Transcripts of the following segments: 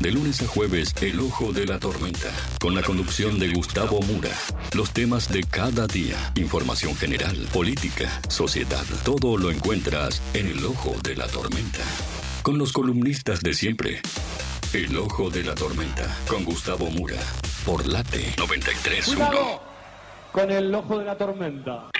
De lunes a jueves, El Ojo de la Tormenta. Con la conducción de Gustavo Mura. Los temas de cada día. Información general, política, sociedad. Todo lo encuentras en El Ojo de la Tormenta. Con los columnistas de siempre. El Ojo de la Tormenta. Con Gustavo Mura. Por Late 93.1. Cuidado con el ojo de la tormenta.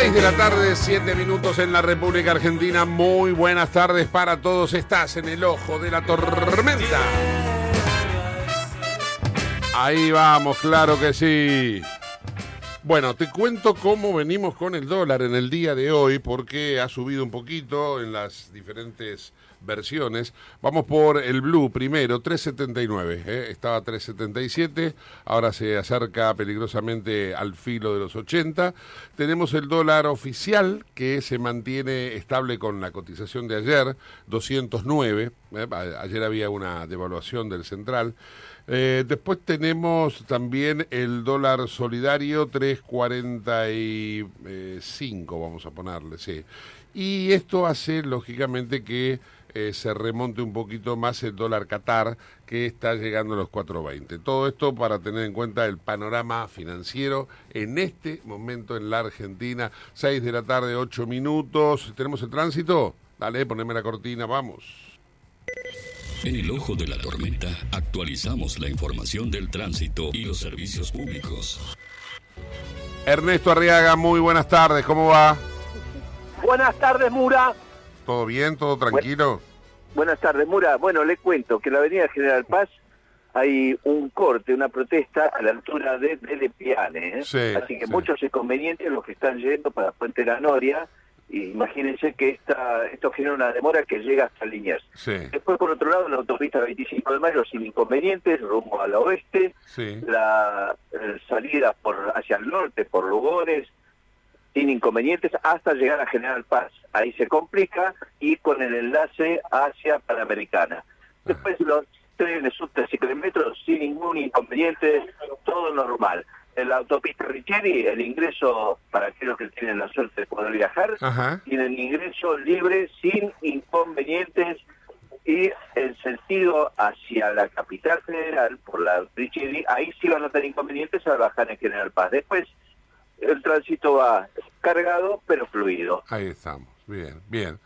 6 de la tarde, 7 minutos en la República Argentina. Muy buenas tardes para todos. Estás en el ojo de la tormenta. Ahí vamos, claro que sí. Bueno, te cuento cómo venimos con el dólar en el día de hoy, porque ha subido un poquito en las diferentes versiones. Vamos por el blue primero, 3.79. ¿eh? Estaba 3.77, ahora se acerca peligrosamente al filo de los 80. Tenemos el dólar oficial que se mantiene estable con la cotización de ayer, 209. ¿eh? Ayer había una devaluación del central. Eh, después tenemos también el dólar solidario 3.45, vamos a ponerle, sí. Y esto hace, lógicamente, que eh, se remonte un poquito más el dólar Qatar, que está llegando a los 4.20. Todo esto para tener en cuenta el panorama financiero en este momento en la Argentina. 6 de la tarde, 8 minutos. ¿Tenemos el tránsito? Dale, poneme la cortina, vamos. En el ojo de la tormenta actualizamos la información del tránsito y los servicios públicos. Ernesto Arriaga, muy buenas tardes, ¿cómo va? Buenas tardes, Mura. ¿Todo bien? ¿Todo tranquilo? Buenas tardes, Mura. Bueno, le cuento que en la avenida General Paz hay un corte, una protesta a la altura de Dele Piane. ¿eh? Sí, Así que sí. muchos inconvenientes los que están yendo para Puente La Noria. Y imagínense que esta, esto genera una demora que llega hasta Liniers. Sí, Después, por otro lado, en la autopista 25 de mayo sin inconvenientes, rumbo al oeste. La eh, salida por hacia el norte, por Lugones, sin inconvenientes, hasta llegar a General Paz. Ahí se complica y con el enlace hacia Panamericana. Después los trenes y metros sin ningún inconveniente, todo normal. En la autopista Richieri, el ingreso para aquellos que tienen la suerte de poder viajar, Ajá. tienen ingreso libre sin inconvenientes y el sentido hacia la capital federal por la Richeri, ahí sí van a tener inconvenientes al bajar en General Paz. Después el tránsito va cargado pero fluido. Ahí estamos. Bien, bien.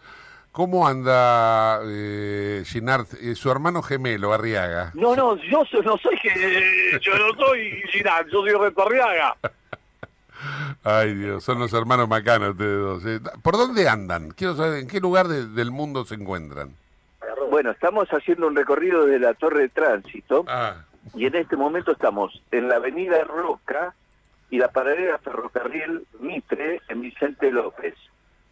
¿Cómo anda eh, Ginard, eh, su hermano gemelo, Arriaga? No, no, yo so- no soy que yo no soy Girán, yo soy Retorriaga. Ay, Dios, son los hermanos macanos ustedes dos. eh. ¿Por dónde andan? Quiero saber en qué lugar de- del mundo se encuentran. Bueno, estamos haciendo un recorrido de la torre de tránsito Ah, y en este momento estamos en la avenida Roca y la paralela ferrocarril Mitre en Vicente López.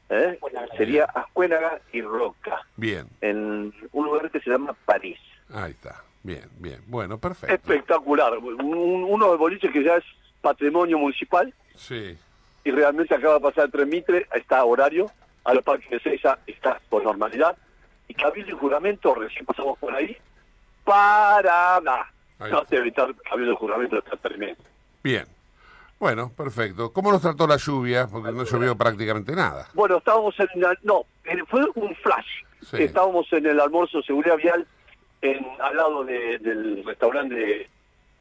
¿eh? Sería Ascuénaga y Roca, bien. en un lugar que se llama París. Ahí está. Bien, bien. Bueno, perfecto. Espectacular. Un- un- uno de boliches que ya es patrimonio municipal Sí. y realmente acaba de pasar el tren Mitre, está a horario, a los parques de Seiza está por normalidad. Y Cabildo y Juramento, recién pasamos por ahí, para nada. No te evitar Cabildo y Juramento está tremendo. Bien. Bueno, perfecto. ¿Cómo nos trató la lluvia? Porque no llovió prácticamente nada. Bueno, estábamos en la- no, eh, fue un flash. Sí. Estábamos en el almuerzo de seguridad vial en, al lado de- del restaurante de,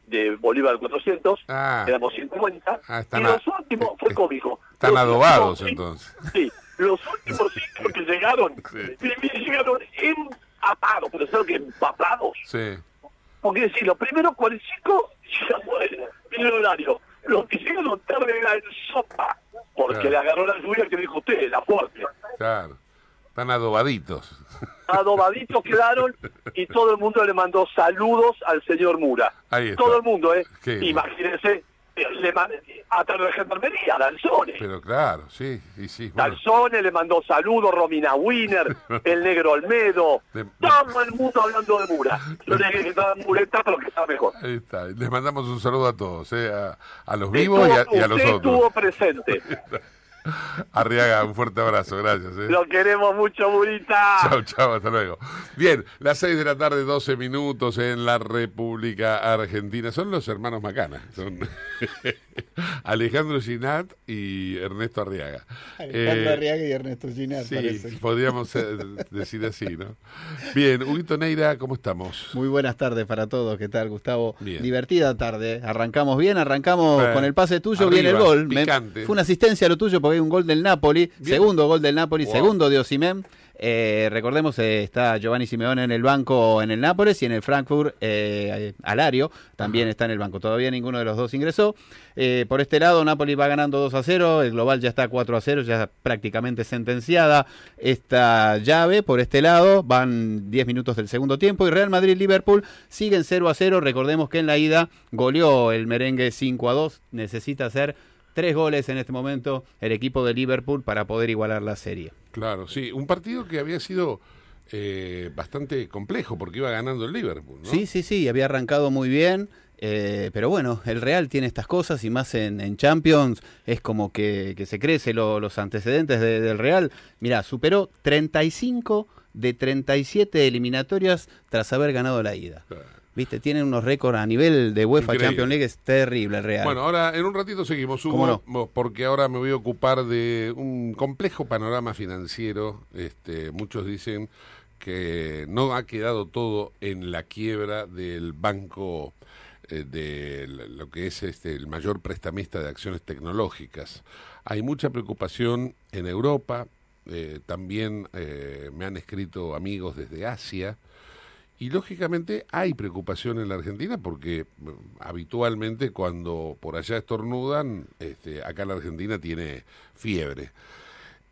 de Bolívar 400. Ah. Éramos 50. Ah, y a- los últimos, fue est- cómico. están Los adobados, últimos entonces. Sí, los últimos cinco que llegaron, Sí. llegaron empapados, pero ¿sabes que empapados? Sí. Porque decir, los primeros 45 llegamos en el horario. Los que llegaron tarde era en sopa, porque Claro. le agarró la lluvia que dijo usted, la fuerte. Claro. Están adobaditos. Adobaditos quedaron y todo el mundo le mandó saludos al señor Mura. Ahí está. Todo el mundo, ¿eh? Qué. Imagínense, le man- hasta la gendarmería, Dalzone. Pero claro, sí, y sí. bueno. Le mandó saludos, Romina Wiener, el negro Olmedo, De- todo el mundo hablando de Mura. Yo le dije que estaba pero que está mejor. Ahí está. Les mandamos un saludo a todos, ¿eh? a, a los vivos y a, y a los otros. estuvo presente. Arriaga, un fuerte abrazo, gracias. ¿eh? Lo queremos mucho, Murita. Chao, chao, hasta luego. Bien, las 6 de la tarde, 12 minutos en la República Argentina. Son los hermanos Macana. Son Alejandro Ginat y Ernesto Arriaga. Alejandro Eh, Arriaga y Ernesto Ginar, Sí, parece. podríamos eh, decir así, ¿no? Bien, Huguito Neira, ¿cómo estamos? Muy buenas tardes para todos. ¿Qué tal, Gustavo? Bien. Divertida tarde. Arrancamos bien, arrancamos Eh, con el pase tuyo, arriba, viene el gol. Me- fue una asistencia lo tuyo porque hay un gol del Napoli, Bien. segundo gol del Napoli, Wow. segundo de Osimhen. Eh, recordemos, eh, está Giovanni Simeone en el banco en el Nápoles y en el Frankfurt eh, Alario también está en el banco. Todavía ninguno de los dos ingresó. Por este lado, Napoli va ganando 2 a 0, el global ya está 4 a 0, ya prácticamente sentenciada esta llave. Por este lado, van 10 minutos del segundo tiempo y Real Madrid-Liverpool siguen 0 a 0. Recordemos que en la ida goleó el merengue 5 a 2, necesita hacer tres goles en este momento el equipo de Liverpool para poder igualar la serie. Claro, sí, un partido que había sido eh, bastante complejo porque iba ganando el Liverpool, ¿no? Sí, sí, sí, había arrancado muy bien. eh, pero bueno, el Real tiene estas cosas y más en, en Champions es como que, que se crece lo- los antecedentes de- del Real. Mira, superó 35 de 37 eliminatorias tras haber ganado la ida. Claro. Viste, tienen unos récords a nivel de UEFA Increíble. Champions League, es terrible Real. Bueno, ahora en un ratito seguimos, Hugo, ¿Cómo no? porque ahora me voy a ocupar de un complejo panorama financiero. Este, muchos dicen que no ha quedado todo en la quiebra del banco eh, de lo que es este el mayor prestamista de acciones tecnológicas. Hay mucha preocupación en Europa, eh, también eh, me han escrito amigos desde Asia. Y lógicamente hay preocupación en la Argentina porque mm, habitualmente cuando por allá estornudan, este, acá la Argentina tiene fiebre.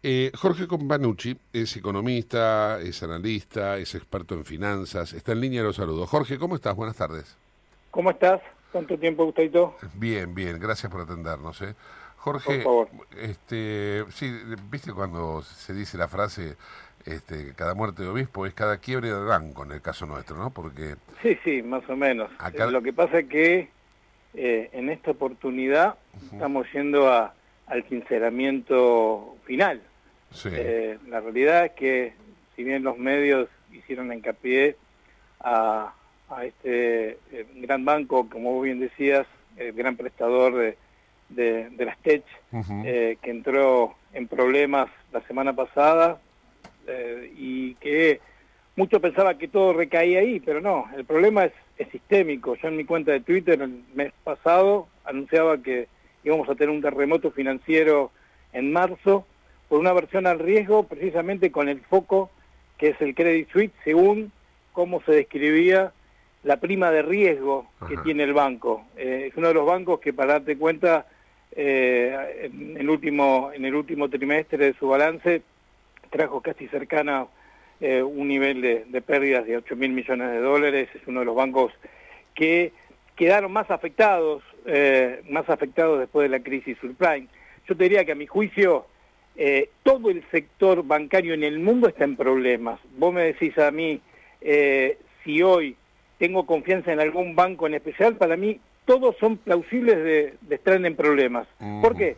Eh, Jorge Companucci es economista, es analista, es experto en finanzas, está en línea, los saludos. Jorge, ¿cómo estás? Buenas tardes. ¿Cómo estás? ¿Cuánto tiempo, Gustavito? Bien, bien, gracias por atendernos. ¿eh? Jorge, Por favor. este, sí, viste cuando se dice la frase, este, cada muerte de obispo es cada quiebre de banco en el caso nuestro, ¿no? Porque Sí, sí, más o menos. Acá- Eh, Lo que pasa es que eh, en esta oportunidad estamos yendo a, al sinceramiento final. sí, Eh, la realidad es que si bien los medios hicieron hincapié a, a este eh, gran banco, como vos bien decías, el gran prestador de, de, de las TECH, eh, que entró en problemas la semana pasada eh, y que mucho pensaba que todo recaía ahí, pero no, el problema es, es sistémico. Yo en mi cuenta de Twitter el mes pasado anunciaba que íbamos a tener un terremoto financiero en marzo por una versión al riesgo precisamente con el foco que es el Credit Suisse según cómo se describía la prima de riesgo que Ajá. tiene el banco. Eh, es uno de los bancos que para darte cuenta eh, en el último en el último trimestre de su balance trajo casi cercana eh, un nivel de, de pérdidas de 8 mil millones de dólares. Es uno de los bancos que quedaron más afectados eh, más afectados después de la crisis subprime. Yo te diría que a mi juicio eh, todo el sector bancario en el mundo está en problemas. Vos me decís a mí eh, si hoy tengo confianza en algún banco en especial para mí todos son plausibles de, de estar en problemas. ¿por qué?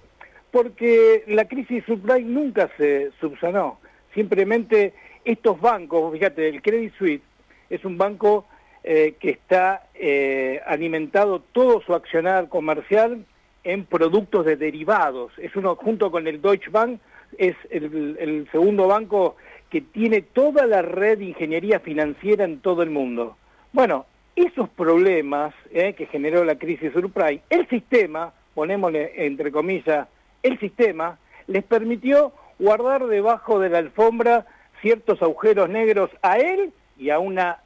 porque la crisis subprime nunca se subsanó. Simplemente estos bancos, fíjate, el Credit Suisse es un banco eh, que está eh, alimentado todo su accionar comercial en productos de derivados. Es uno, junto con el Deutsche Bank, es el, segundo banco que tiene toda la red de ingeniería financiera en todo el mundo. Bueno, esos problemas eh, que generó la crisis subprime, el sistema, ponémosle entre comillas, el sistema, les permitió guardar debajo de la alfombra ciertos agujeros negros a él y a una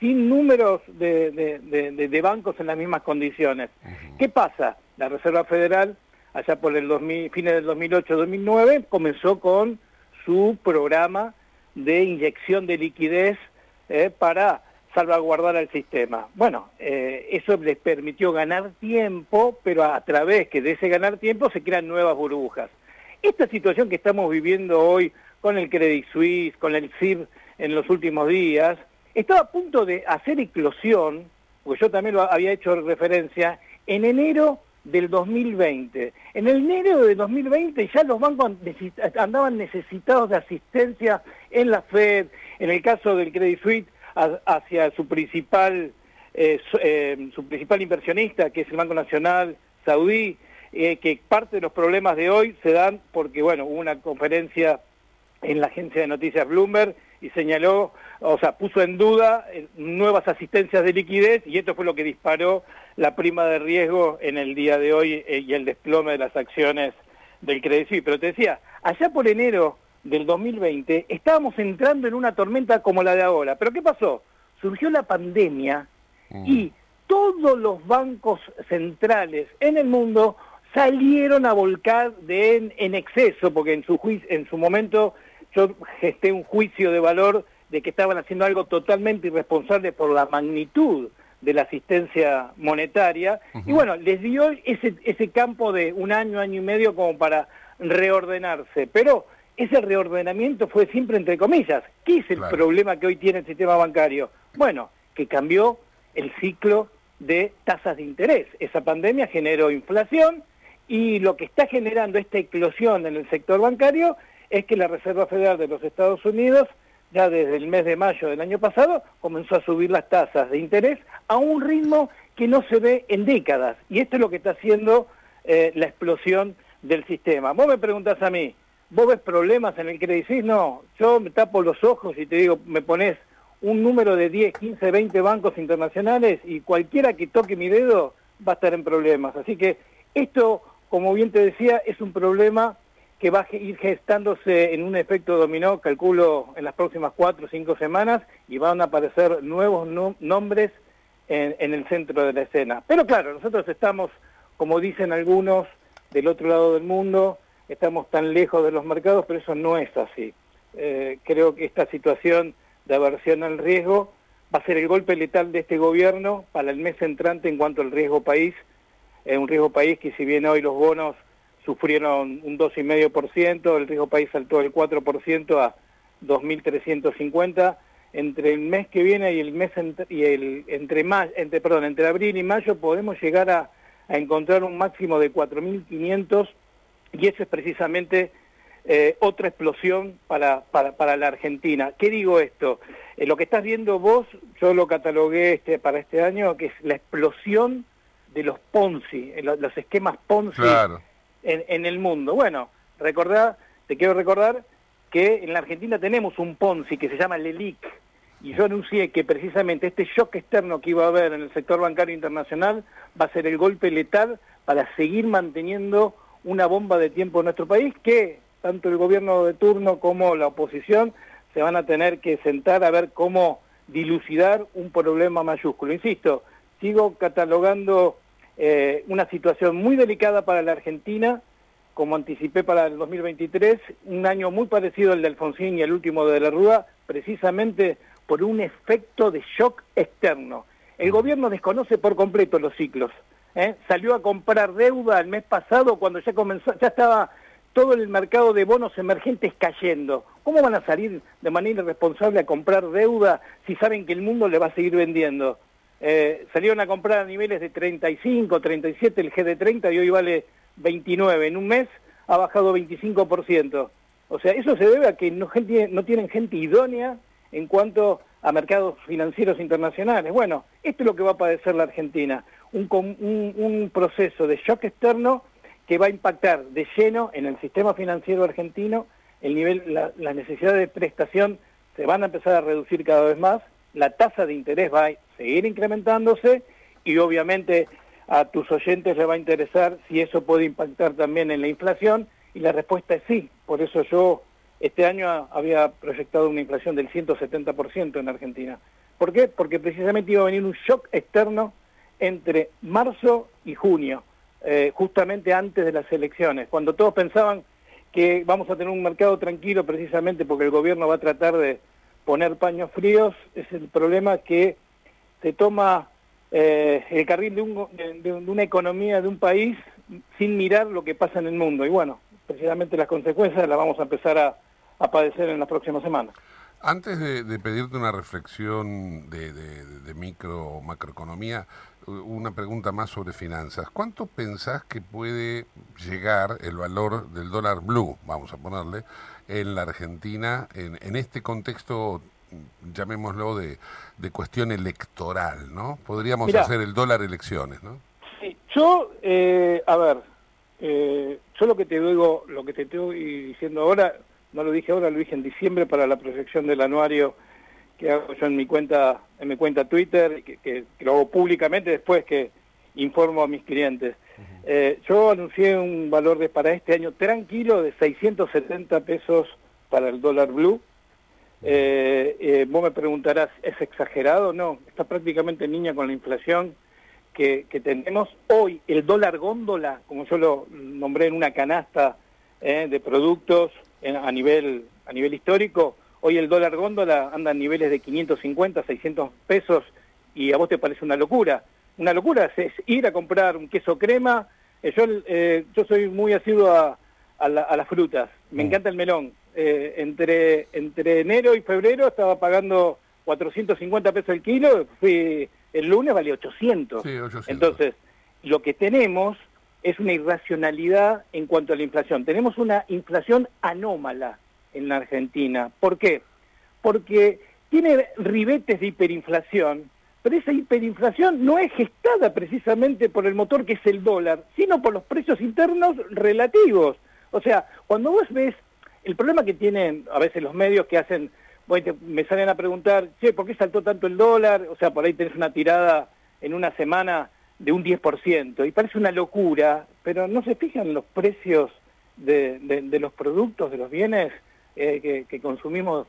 sin números de, de- de- de bancos en las mismas condiciones. ¿Qué pasa? La Reserva Federal, allá por el 2000, fines del 2008-2009, comenzó con su programa de inyección de liquidez eh, para salvaguardar al sistema. Bueno, eh, eso les permitió ganar tiempo, pero a través que de ese ganar tiempo se crean nuevas burbujas. Esta situación que estamos viviendo hoy con el Credit Suisse, con el CIB en los últimos días, estaba a punto de hacer eclosión, porque yo también lo había hecho referencia, en enero del 2020. En el enero del 2020 ya los bancos andaban necesitados de asistencia en la Fed, en el caso del Credit Suisse, hacia su principal, eh, su, eh, su principal inversionista, que es el Banco Nacional Saudí, eh, que parte de los problemas de hoy se dan porque, bueno, hubo una conferencia en la agencia de noticias Bloomberg y señaló, o sea, puso en duda eh, nuevas asistencias de liquidez y esto fue lo que disparó la prima de riesgo en el día de hoy eh, y el desplome de las acciones del Credit Suisse. Pero te decía, allá por enero del 2020 estábamos entrando en una tormenta como la de ahora. ¿Pero qué pasó? Surgió la pandemia y todos los bancos centrales en el mundo salieron a volcar de en, en exceso, porque en su, juicio, en su momento yo gesté un juicio de valor de que estaban haciendo algo totalmente irresponsable por la magnitud de la asistencia monetaria. Y bueno, les dio ese, ese campo de un año, año y medio como para reordenarse. Pero ese reordenamiento fue siempre entre comillas. ¿Qué es el Claro. problema que hoy tiene el sistema bancario? Bueno, que cambió el ciclo de tasas de interés. Esa pandemia generó inflación y lo que está generando esta eclosión en el sector bancario es que la Reserva Federal de los Estados Unidos ya desde el mes de mayo del año pasado comenzó a subir las tasas de interés a un ritmo que no se ve en décadas. Y esto es lo que está haciendo eh, la explosión del sistema. Vos me preguntás a mí, ¿vos ves problemas en el Suisse? No, yo me tapo los ojos y te digo, me pones un número de 10, 15, 20 bancos internacionales y cualquiera que toque mi dedo va a estar en problemas. Así que esto, como bien te decía, es un problema que va a ir gestándose en un efecto dominó, calculo, en las próximas cuatro o cinco semanas, y van a aparecer nuevos no- nombres en, en el centro de la escena. Pero claro, nosotros estamos, como dicen algunos, del otro lado del mundo, estamos tan lejos de los mercados, pero eso no es así. Eh, creo que esta situación de aversión al riesgo va a ser el golpe letal de este gobierno para el mes entrante en cuanto al riesgo país, eh, un riesgo país que si bien hoy los bonos sufrieron un 2,5%, el riesgo país saltó del 4% a 2.350, entre el mes que viene y el mes y el entre entre perdón, entre abril y mayo podemos llegar a, a encontrar un máximo de 4.500 y eso es precisamente eh, otra explosión para, para, para la Argentina. ¿Qué digo esto? Eh, lo que estás viendo vos, yo lo catalogué este, para este año, que es la explosión de los Ponzi, eh, lo- los esquemas Ponzi Claro. en, en el mundo. Bueno, recordá, te quiero recordar que en la Argentina tenemos un Ponzi que se llama LELIC, y yo anuncié que precisamente este shock externo que iba a haber en el sector bancario internacional va a ser el golpe letal para seguir manteniendo una bomba de tiempo en nuestro país que tanto el gobierno de turno como la oposición se van a tener que sentar a ver cómo dilucidar un problema mayúsculo. Insisto, sigo catalogando eh, una situación muy delicada para la Argentina, como anticipé para el 2023, un año muy parecido al de Alfonsín y el último de la Rúa, precisamente por un efecto de shock externo. El gobierno desconoce por completo los ciclos. ¿eh? Salió a comprar deuda el mes pasado cuando ya comenzó, ya estaba todo el mercado de bonos emergentes cayendo. ¿Cómo van a salir de manera irresponsable a comprar deuda si saben que el mundo le va a seguir vendiendo? Eh, salieron a comprar a niveles de 35, 37 el GD30 y hoy vale 29. En un mes ha bajado 25%. O sea, eso se debe a que no, gente, no tienen gente idónea en cuanto a mercados financieros internacionales. Bueno, esto es lo que va a padecer la Argentina. un, un- un proceso de shock externo que va a impactar de lleno en el sistema financiero argentino, el nivel, la, la necesidad de prestación se van a empezar a reducir cada vez más, la tasa de interés va a seguir incrementándose y obviamente a tus oyentes les va a interesar si eso puede impactar también en la inflación y la respuesta es sí. Por eso yo este año había proyectado una inflación del 170% en Argentina. ¿Por qué? Porque precisamente iba a venir un shock externo entre marzo y junio, eh, justamente antes de las elecciones, cuando todos pensaban que vamos a tener un mercado tranquilo precisamente porque el gobierno va a tratar de poner paños fríos, es el problema que se toma eh, el carril de, un- de- de una economía de un país sin mirar lo que pasa en el mundo. Y bueno, precisamente las consecuencias las vamos a empezar a, padecer en las próximas semanas. Antes de, pedirte una reflexión de, de- de micro o macroeconomía, una pregunta más sobre finanzas. ¿Cuánto pensás que puede llegar el valor del dólar blue, vamos a ponerle, en la Argentina, en, en este contexto, llamémoslo, de, de cuestión electoral, ¿no? Podríamos Mirá. hacer el dólar elecciones, ¿no? Sí, yo, eh, a ver, eh, yo lo que te digo, lo que te estoy diciendo ahora, no lo dije ahora, lo dije en diciembre para la proyección del anuario que hago yo en mi cuenta, en mi cuenta Twitter, que, que- que lo hago públicamente después que informo a mis clientes. Eh, yo anuncié un valor de para este año tranquilo de 670 pesos para el dólar blue. Eh, eh, vos me preguntarás, ¿es exagerado? No, está prácticamente en línea con la inflación que, que tenemos. Hoy el dólar góndola, como yo lo nombré en una canasta eh, de productos en- a, nivel, a nivel histórico, hoy el dólar góndola anda a niveles de 550, 600 pesos y a vos te parece una locura. Una locura es, ir a comprar un queso crema. Eh, yo, eh, yo soy muy asiduo a, a, la- a las frutas, me encanta el melón. Eh, entre, entre enero y febrero estaba pagando 450 pesos el kilo, fui, el lunes valía 800. Sí, 800. Entonces, lo que tenemos es una irracionalidad en cuanto a la inflación. Tenemos una inflación anómala en la Argentina. ¿Por qué? Porque tiene ribetes de hiperinflación, pero esa hiperinflación no es gestada precisamente por el motor que es el dólar, sino por los precios internos relativos. O sea, cuando vos ves el problema que tienen a veces los medios que hacen, bueno, me salen a preguntar, che, ¿por qué saltó tanto el dólar? O sea, por ahí tenés una tirada en una semana de un 10%, y parece una locura, pero no se fijan los precios de, de- de los productos, de los bienes eh, que, que consumimos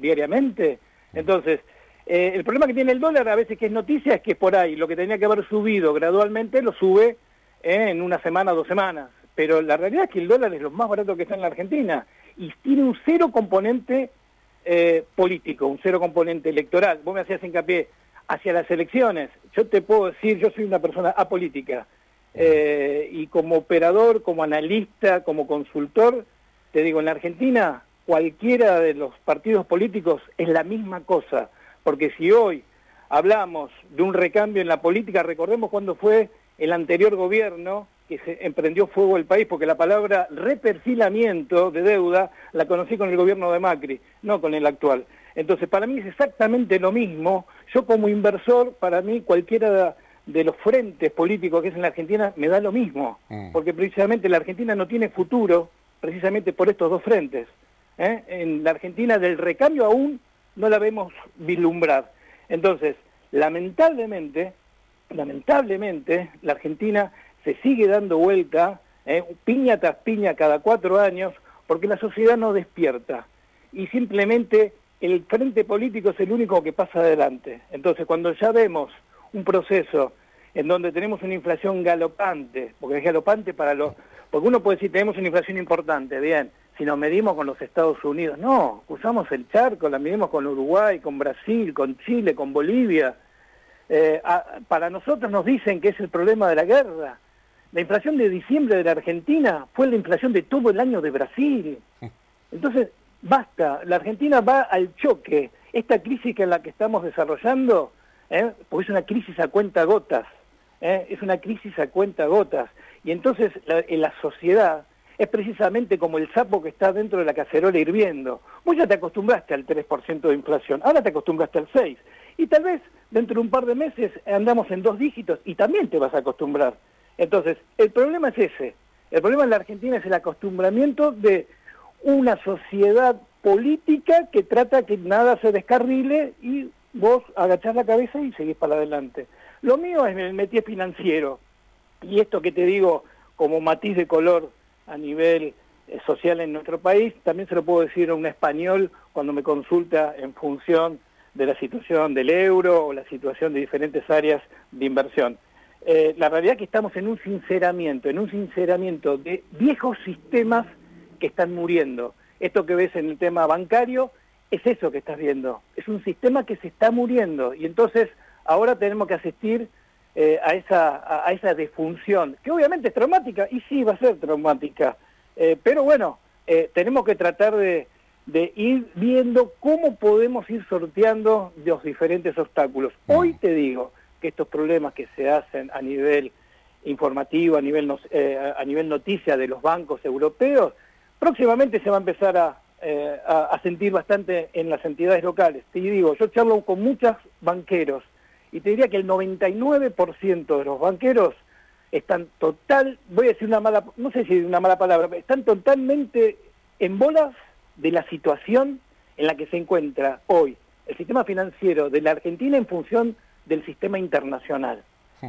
diariamente. Entonces, eh, el problema que tiene el dólar a veces que es noticia es que por ahí lo que tenía que haber subido gradualmente lo sube eh, en una semana, dos semanas. Pero la realidad es que el dólar es lo más barato que está en la Argentina y tiene un cero componente eh, político, un cero componente electoral. Vos me hacías hincapié hacia las elecciones. Yo te puedo decir, yo soy una persona apolítica eh, y como operador, como analista, como consultor, te digo, en la Argentina cualquiera de los partidos políticos es la misma cosa, porque si hoy hablamos de un recambio en la política, recordemos cuando fue el anterior gobierno que se emprendió fuego el país, porque la palabra reperfilamiento de deuda la conocí con el gobierno de Macri, no con el actual. Entonces, para mí es exactamente lo mismo. Yo como inversor, para mí cualquiera de los frentes políticos que es en la Argentina me da lo mismo, Mm. porque precisamente la Argentina no tiene futuro precisamente por estos dos frentes. ¿eh? En la Argentina del recambio aún no la vemos vislumbrar. Entonces, lamentablemente, lamentablemente, la Argentina se sigue dando vuelta, ¿eh? piña tras piña cada cuatro años, porque la sociedad no despierta. Y simplemente el frente político es el único que pasa adelante. Entonces, cuando ya vemos un proceso en donde tenemos una inflación galopante, porque es galopante para los... Porque uno puede decir, tenemos una inflación importante, bien, si nos medimos con los Estados Unidos. No, cruzamos el charco, la medimos con Uruguay, con Brasil, con Chile, con Bolivia. Eh, para nosotros nos dicen que es el problema de la guerra. La inflación de diciembre de la Argentina fue la inflación de todo el año de Brasil. Entonces, basta, la Argentina va al choque. Esta crisis que en la que estamos desarrollando, ¿eh? porque es una crisis a cuenta gotas, ¿eh? es una crisis a cuenta gotas. Y entonces la, en la sociedad es precisamente como el sapo que está dentro de la cacerola hirviendo. Vos ya te acostumbraste al 3% de inflación, ahora te acostumbraste al 6%. Y tal vez dentro de un par de meses andamos en dos dígitos y también te vas a acostumbrar. Entonces, el problema es ese. El problema en la Argentina es el acostumbramiento de una sociedad política que trata que nada se descarrile y vos agachás la cabeza y seguís para adelante. Lo mío es el métier financiero. Y esto que te digo como matiz de color a nivel eh, social en nuestro país, también se lo puedo decir a un español cuando me consulta en función de la situación del euro o la situación de diferentes áreas de inversión. Eh, la realidad es que estamos en un sinceramiento, en un sinceramiento de viejos sistemas que están muriendo. Esto que ves en el tema bancario es eso que estás viendo. Es un sistema que se está muriendo y entonces ahora tenemos que asistir eh, a, esa, a, esa defunción, que obviamente es traumática y sí va a ser traumática. Eh, pero bueno, tenemos que tratar de, de ir viendo cómo podemos ir sorteando los diferentes obstáculos. Hoy te digo que estos problemas que se hacen a nivel informativo, a nivel, eh, a nivel noticia de los bancos europeos, próximamente se va a empezar a, eh, a, sentir bastante en las entidades locales. Te digo, yo charlo con muchos banqueros y te diría que el 99% de los banqueros están total, voy a decir una mala, no sé si una mala palabra, están totalmente en bolas de la situación en la que se encuentra hoy el sistema financiero de la Argentina en función del sistema internacional.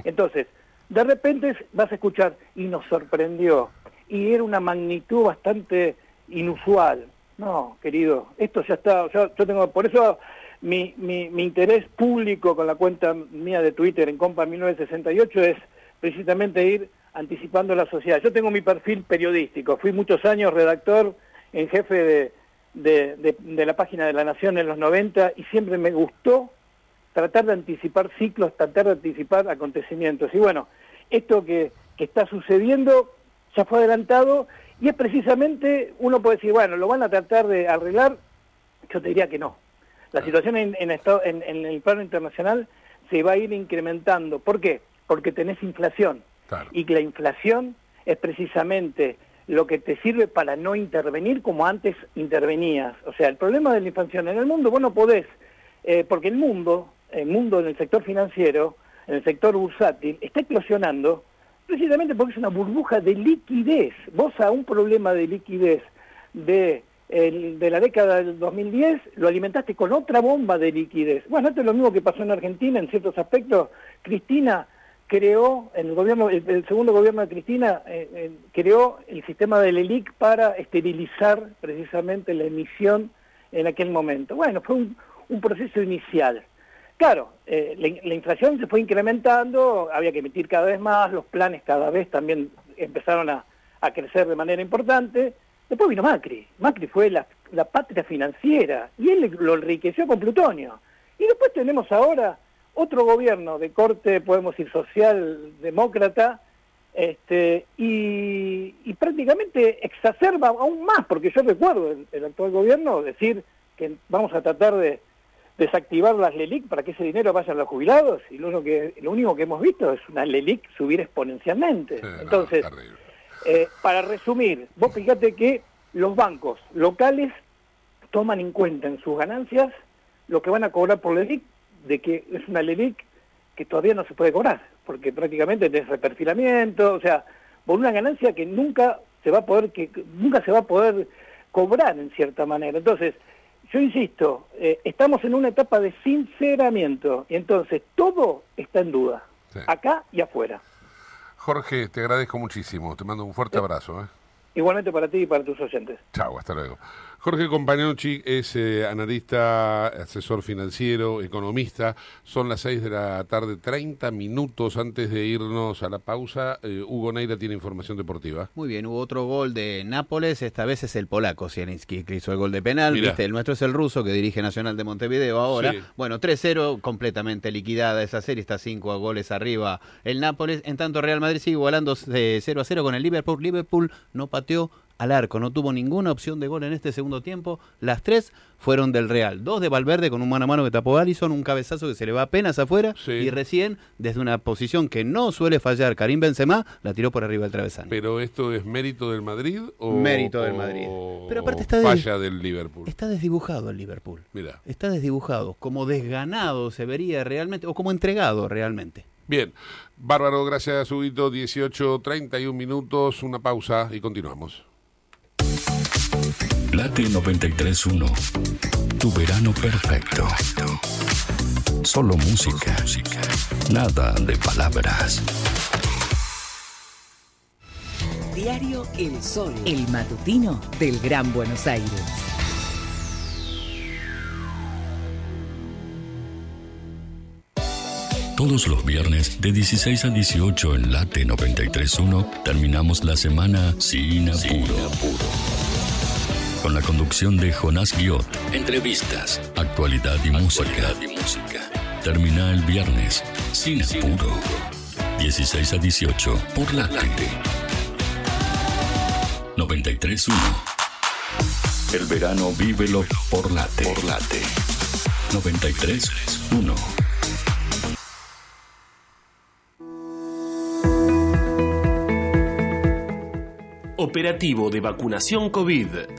Entonces, de repente vas a escuchar, y nos sorprendió, y era una magnitud bastante inusual. No, querido, esto ya está, yo, yo tengo, por eso mi, mi, mi interés público con la cuenta mía de Twitter en Compa 1968 es precisamente ir anticipando la sociedad. Yo tengo mi perfil periodístico, fui muchos años redactor en jefe de, de, de- de la página de La Nación en los 90 y siempre me gustó tratar de anticipar ciclos, tratar de anticipar acontecimientos. Y bueno, esto que, que está sucediendo ya fue adelantado y es precisamente, uno puede decir, bueno, lo van a tratar de arreglar, yo te diría que no. La situación en, en, estado- en- en el plano internacional se va a ir incrementando. ¿Por qué? Porque tenés inflación. Claro. Y que la inflación es precisamente lo que te sirve para no intervenir como antes intervenías. O sea, el problema de la inflación en el mundo, vos no podés, eh, porque el mundo, el mundo en el sector financiero, en el sector bursátil, está eclosionando precisamente porque es una burbuja de liquidez. Vos a un problema de liquidez de, la década del 2010 lo alimentaste con otra bomba de liquidez. Bueno, esto es lo mismo que pasó en Argentina en ciertos aspectos. Cristina creó, el gobierno, el, segundo gobierno de Cristina, eh, eh, creó el sistema del ELIC para esterilizar precisamente la emisión en aquel momento. Bueno, fue un proceso inicial. Claro, eh, la, in- la inflación se fue incrementando, había que emitir cada vez más, los planes cada vez también empezaron a, a crecer de manera importante. Después vino Macri. Macri fue la, la patria financiera y él lo enriqueció con plutonio. Y después tenemos ahora otro gobierno de corte, podemos decir, socialdemócrata, este, y, prácticamente exacerba aún más, porque yo recuerdo el actual gobierno decir que vamos a tratar de desactivar las LELIC para que ese dinero vaya a los jubilados, y lo único que, lo único que hemos visto es una LELIC subir exponencialmente. Sí, Entonces, eh, para resumir, vos fíjate que los bancos locales toman en cuenta en sus ganancias lo que van a cobrar por LELIC, de que es una LELIC que todavía no se puede cobrar, porque prácticamente tenés reperfilamiento, o sea, por una ganancia que nunca se va a poder que nunca se va a poder cobrar en cierta manera. Entonces, yo insisto, eh, estamos en una etapa de sinceramiento y entonces todo está en duda, Sí. acá y afuera. Jorge, te agradezco muchísimo. Te mando un fuerte abrazo. ¿eh? Igualmente para ti y para tus oyentes. Chao, hasta luego. Jorge Compañochi es eh, analista, asesor financiero, economista. Son las 6 de la tarde, 30 minutos antes de irnos a la pausa. Eh, Hugo Neira tiene información deportiva. Muy bien, hubo otro gol de Nápoles, esta vez es el polaco Zielinski que hizo el gol de penal, Mirá. ¿viste? el nuestro es el ruso que dirige Nacional de Montevideo ahora. Sí. Bueno, 3-0, completamente liquidada esa serie, está 5 goles arriba el Nápoles, en tanto Real Madrid sigue igualando eh, 0 a 0 con el Liverpool, Liverpool no pateó al arco. No tuvo ninguna opción de gol en este segundo tiempo. Las tres fueron del Real. Dos de Valverde con un mano a mano que tapó Allison, un cabezazo que se le va apenas afuera. Sí. Y recién, desde una posición que no suele fallar Karim Benzema, la tiró por arriba del travesaño. Pero esto es mérito del Madrid o Mérito del Madrid. Pero aparte está de- falla del Liverpool. Está desdibujado el Liverpool. Mira. Está desdibujado. Como desganado se vería realmente, o como entregado realmente. Bien, bárbaro, gracias Huguito, 18, 31 minutos, una pausa y continuamos. Late 93.1. Tu verano perfecto. Solo música. Nada de palabras. Diario El Sol, el matutino del Gran Buenos Aires. Todos los viernes de 16 a 18 en Late 93.1 terminamos la semana sin apuro. Con la conducción de Jonás Guiot, entrevistas, actualidad y música. y música. Termina el viernes sin apuro. 16 a 18 por Late 93.1. El verano vívelo por Late. Por Late 93.1. Operativo de vacunación COVID.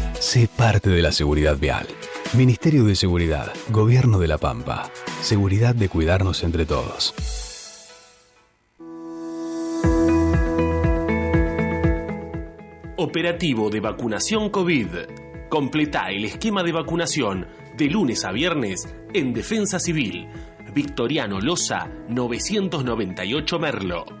Sé parte de la seguridad vial. Ministerio de Seguridad, Gobierno de la Pampa. Seguridad de cuidarnos entre todos. Operativo de vacunación COVID. Completa el esquema de vacunación de lunes a viernes en Defensa Civil. Victoriano Loza, 998 Merlo.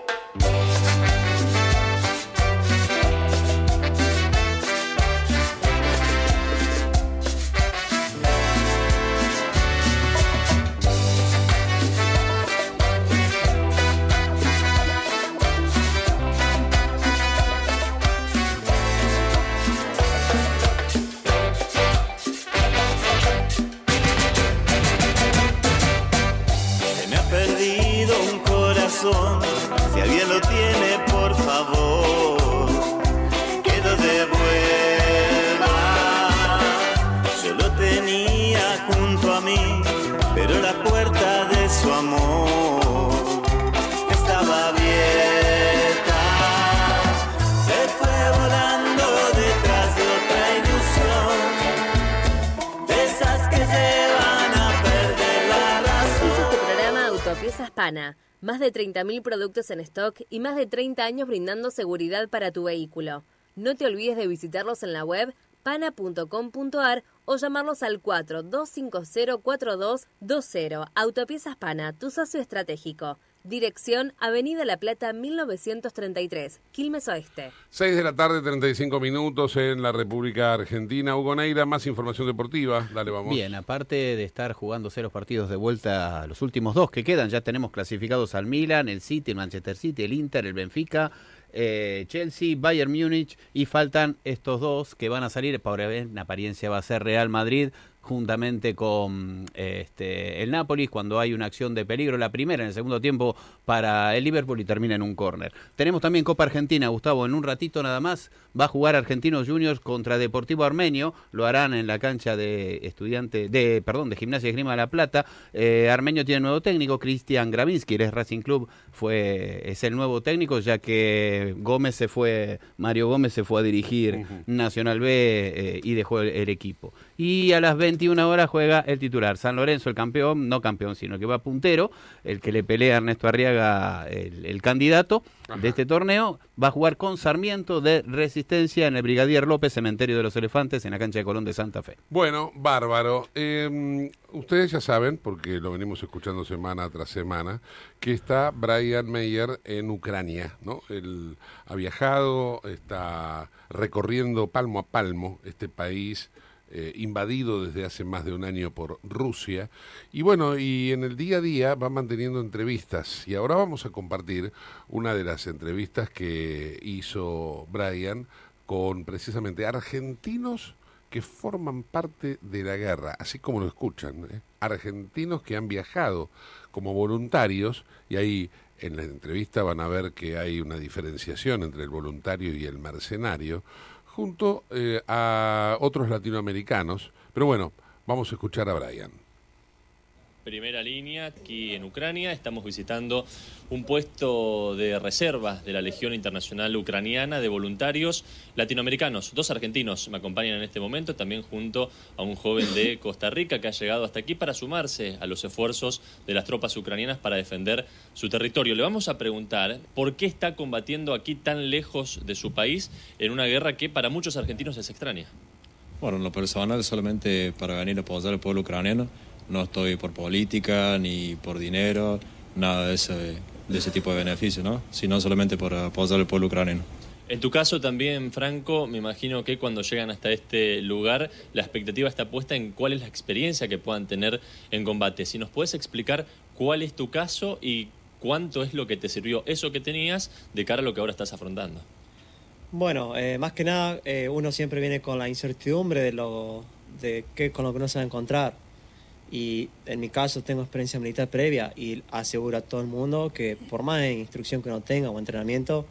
50.000 productos en stock y más de 30 años brindando seguridad para tu vehículo. No te olvides de visitarlos en la web pana.com.ar o llamarlos al 42504220. Autopiezas Pana, tu socio estratégico. Dirección Avenida La Plata 1933, Quilmes Oeste. 6 de la tarde, 35 minutos en la República Argentina. Hugo Neira, más información deportiva. Dale, vamos. Bien, aparte de estar jugándose los partidos de vuelta, los últimos dos que quedan, ya tenemos clasificados al Milan, el City, el Manchester City, el Inter, el Benfica, eh, Chelsea, Bayern Múnich y faltan estos dos que van a salir, por en apariencia va a ser Real Madrid, juntamente con este, el Nápoles cuando hay una acción de peligro, la primera en el segundo tiempo para el Liverpool y termina en un córner. Tenemos también Copa Argentina, Gustavo, en un ratito nada más va a jugar Argentinos Juniors contra Deportivo Armenio, lo harán en la cancha de estudiante, de, perdón, de Gimnasia de Grima de la Plata. Eh, Armenio tiene nuevo técnico, Cristian Gravinsky, es Racing Club, fue, es el nuevo técnico, ya que Gómez se fue, Mario Gómez se fue a dirigir Nacional B eh, y dejó el, equipo. Y a las 21 horas juega el titular, San Lorenzo, el campeón, no campeón, sino que va puntero, el que le pelea a Ernesto Arriaga, el, candidato de este torneo, va a jugar con Sarmiento de Resistencia en el Brigadier López, Cementerio de los Elefantes, en la cancha de Colón de Santa Fe. Bueno, bárbaro. Em, ustedes ya saben, porque lo venimos escuchando semana tras semana, que está Brian Meyer en Ucrania, ¿no? Él ha viajado, está recorriendo palmo a palmo este país eh, invadido desde hace más de un año por Rusia. Y bueno, y en el día a día va manteniendo entrevistas. Y ahora vamos a compartir una de las entrevistas que hizo Brian con precisamente argentinos que forman parte de la guerra, así como lo escuchan, ¿eh? argentinos que han viajado como voluntarios y ahí en la entrevista van a ver que hay una diferenciación entre el voluntario y el mercenario, junto eh, a otros latinoamericanos. Pero bueno, vamos a escuchar a Brian. Primera línea, aquí en Ucrania, estamos visitando un puesto de reserva de la Legión Internacional Ucraniana de voluntarios latinoamericanos. Dos argentinos me acompañan en este momento, también junto a un joven de Costa Rica que ha llegado hasta aquí para sumarse a los esfuerzos de las tropas ucranianas para defender su territorio. Le vamos a preguntar por qué está combatiendo aquí tan lejos de su país en una guerra que para muchos argentinos es extraña. Bueno, en lo personal solamente para venir a apoyar al pueblo ucraniano no estoy por política ni por dinero, nada de ese, de ese tipo de beneficio, ¿no? sino solamente por apoyar al pueblo ucraniano. En tu caso también, Franco, me imagino que cuando llegan hasta este lugar, la expectativa está puesta en cuál es la experiencia que puedan tener en combate. Si nos puedes explicar cuál es tu caso y cuánto es lo que te sirvió eso que tenías de cara a lo que ahora estás afrontando. Bueno, eh, más que nada, eh, uno siempre viene con la incertidumbre de, lo, de qué, con lo que uno se va a encontrar y en mi caso tengo experiencia militar previa y aseguro a todo el mundo que por más instrucción que uno tenga o entrenamiento,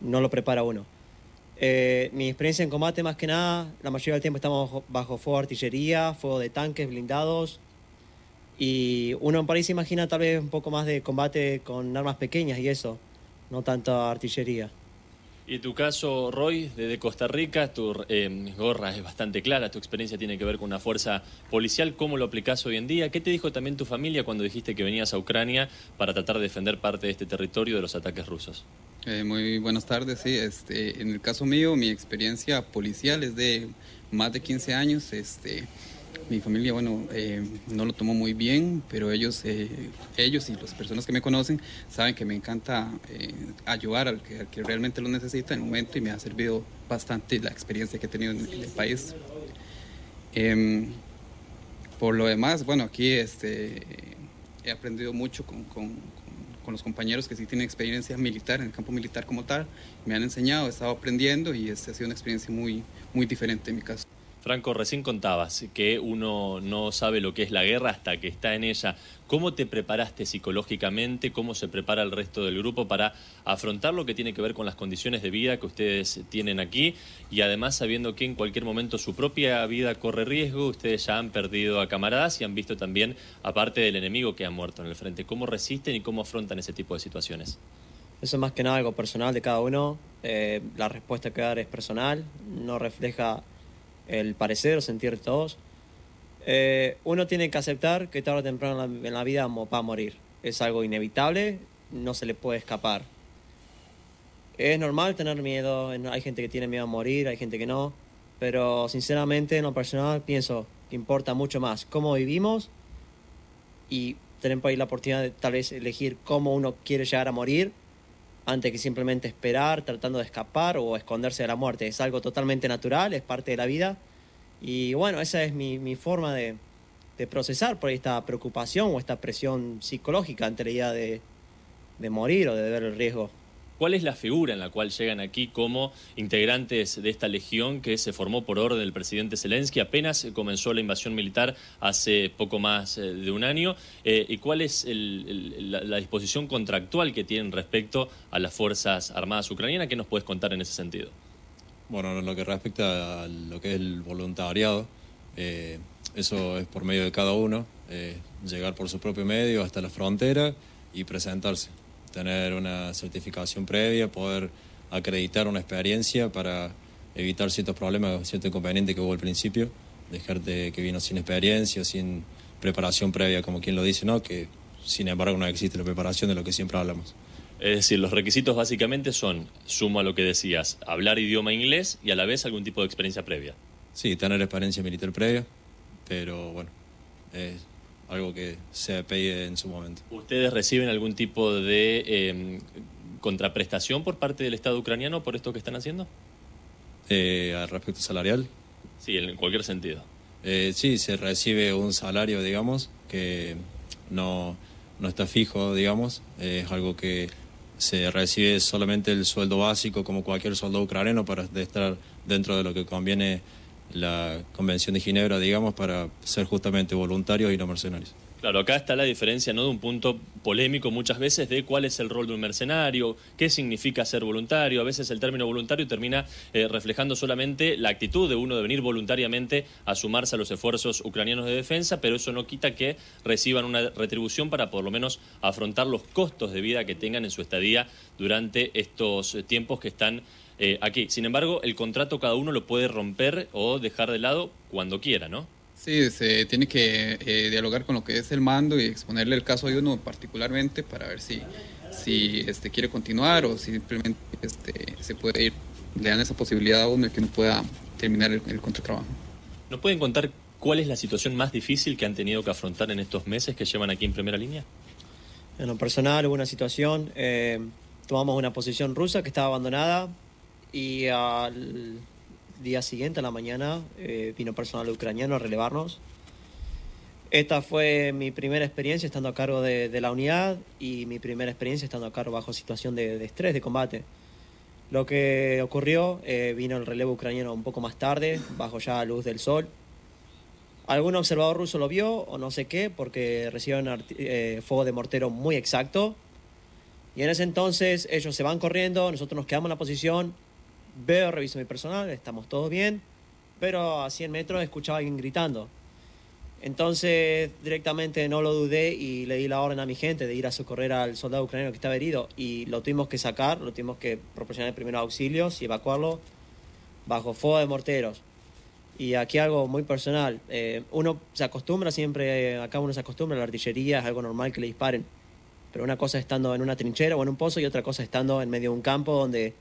no lo prepara uno. Eh, mi experiencia en combate más que nada, la mayoría del tiempo estamos bajo, fuego de artillería, fuego de tanques blindados y uno en París se imagina tal vez un poco más de combate con armas pequeñas y eso, no tanta artillería. Y tu caso, Roy, desde Costa Rica, tu eh, gorra es bastante clara, tu experiencia tiene que ver con una fuerza policial. ¿Cómo lo aplicás hoy en día? ¿Qué te dijo también tu familia cuando dijiste que venías a Ucrania para tratar de defender parte de este territorio de los ataques rusos? Eh, muy buenas tardes, sí. Este, en el caso mío, mi experiencia policial es de más de 15 años. Este, mi familia, bueno, eh, no lo tomó muy bien, pero ellos, eh, ellos y las personas que me conocen saben que me encanta eh, ayudar al que, que, realmente lo necesita en el momento y me ha servido bastante la experiencia que he tenido en, el país. Em, por lo demás, bueno, aquí este, he aprendido mucho con, con, con, los compañeros que sí tienen experiencia militar, en el campo militar como tal. Me han enseñado, he estado aprendiendo y este ha sido una experiencia muy, muy diferente en mi caso. Franco, recién contabas que uno no sabe lo que es la guerra hasta que está en ella. ¿Cómo te preparaste psicológicamente? ¿Cómo se prepara el resto del grupo para afrontar lo que tiene que ver con las condiciones de vida que ustedes tienen aquí? Y además sabiendo que en cualquier momento su propia vida corre riesgo, ustedes ya han perdido a camaradas y han visto también aparte del enemigo que ha muerto en el frente. ¿Cómo resisten y cómo afrontan ese tipo de situaciones? Eso es más que nada algo personal de cada uno. Eh, la respuesta que dar es personal, no refleja el parecer o sentir de todos, eh, uno tiene que aceptar que tarde o temprano en la, vida va a morir. Es algo inevitable, no se le puede escapar. Es normal tener miedo, hay gente que tiene miedo a morir, hay gente que no, pero sinceramente en lo personal pienso que importa mucho más cómo vivimos y tenemos ahí la oportunidad de tal vez elegir cómo uno quiere llegar a morir antes que simplemente esperar, tratando de escapar o esconderse de la muerte. Es algo totalmente natural, es parte de la vida. Y bueno, esa es mi, mi forma de, de procesar por esta preocupación o esta presión psicológica ante la idea de, de morir o de ver el riesgo. ¿Cuál es la figura en la cual llegan aquí como integrantes de esta legión que se formó por orden del presidente Zelensky? Apenas comenzó la invasión militar hace poco más eh, de un año. Eh, ¿Y cuál es el- la, disposición contractual que tienen respecto a las Fuerzas Armadas Ucranianas? ¿Qué nos puedes contar en ese sentido? Bueno, en lo que respecta a lo que es el voluntariado, eh, eso es por medio de cada uno, llegar por su propio medio hasta la frontera y presentarse, tener una certificación previa, poder acreditar una experiencia para evitar ciertos problemas, ciertos inconvenientes que hubo al principio, de gente que vino sin experiencia, sin preparación previa, como quien lo dice, ¿no? Que sin embargo no existe la preparación de lo que siempre hablamos. Es decir, los requisitos básicamente son, sumo a lo que decías, hablar idioma inglés y a la vez algún tipo de experiencia previa. Sí, tener experiencia militar previa, pero bueno, es algo que se pide en su momento. ¿Ustedes reciben algún tipo de eh, contraprestación por parte del Estado ucraniano por esto que están haciendo? Eh, al respecto salarial, Sí, en cualquier sentido. eh, sí, se recibe un salario, digamos, que no, no está fijo, digamos, eh, es algo que se recibe solamente el sueldo básico como cualquier soldado ucraniano para estar dentro de lo que conviene la Convención de Ginebra, digamos, para ser justamente voluntarios y no mercenarios. Claro, acá está la diferencia, ¿no? De un punto polémico muchas veces de cuál es el rol de un mercenario, qué significa ser voluntario. A veces el término voluntario termina eh, reflejando solamente la actitud de uno de venir voluntariamente a sumarse a los esfuerzos ucranianos de defensa, pero eso no quita que reciban una retribución para por lo menos afrontar los costos de vida que tengan en su estadía durante estos tiempos que están eh, aquí. Sin embargo, el contrato cada uno lo puede romper o dejar de lado cuando quiera, ¿no? Sí, se tiene que eh, dialogar con lo que es el mando y exponerle el caso de uno particularmente para ver si, si este, quiere continuar o si simplemente este, se puede ir. Le dan esa posibilidad a uno de que uno pueda terminar el, el contratrabajo. ¿Nos pueden contar cuál es la situación más difícil que han tenido que afrontar en estos meses que llevan aquí en primera línea? En lo personal hubo una situación, eh, tomamos una posición rusa que estaba abandonada y al día siguiente, a la mañana, eh, vino personal ucraniano a relevarnos. Esta fue mi primera experiencia estando a cargo de, de la unidad y mi primera experiencia estando a cargo bajo situación de, de estrés, de combate. Lo que ocurrió, eh, vino el relevo ucraniano un poco más tarde, bajo ya luz del sol. Algún observador ruso lo vio o no sé qué, porque recibieron eh, fuego de mortero muy exacto. Y en ese entonces ellos se van corriendo, nosotros nos quedamos en la posición, veo, reviso mi personal, estamos todos bien, pero a 100 metros escuchaba a alguien gritando. Entonces directamente no lo dudé y le di la orden a mi gente de ir a socorrer al soldado ucraniano que estaba herido y lo tuvimos que sacar, lo tuvimos que proporcionar primeros auxilios y evacuarlo bajo fuego de morteros. Y aquí algo muy personal, eh, uno se acostumbra siempre, acá uno se acostumbra la artillería, es algo normal que le disparen, pero una cosa es estando en una trinchera o en un pozo y otra cosa es estando en medio de un campo donde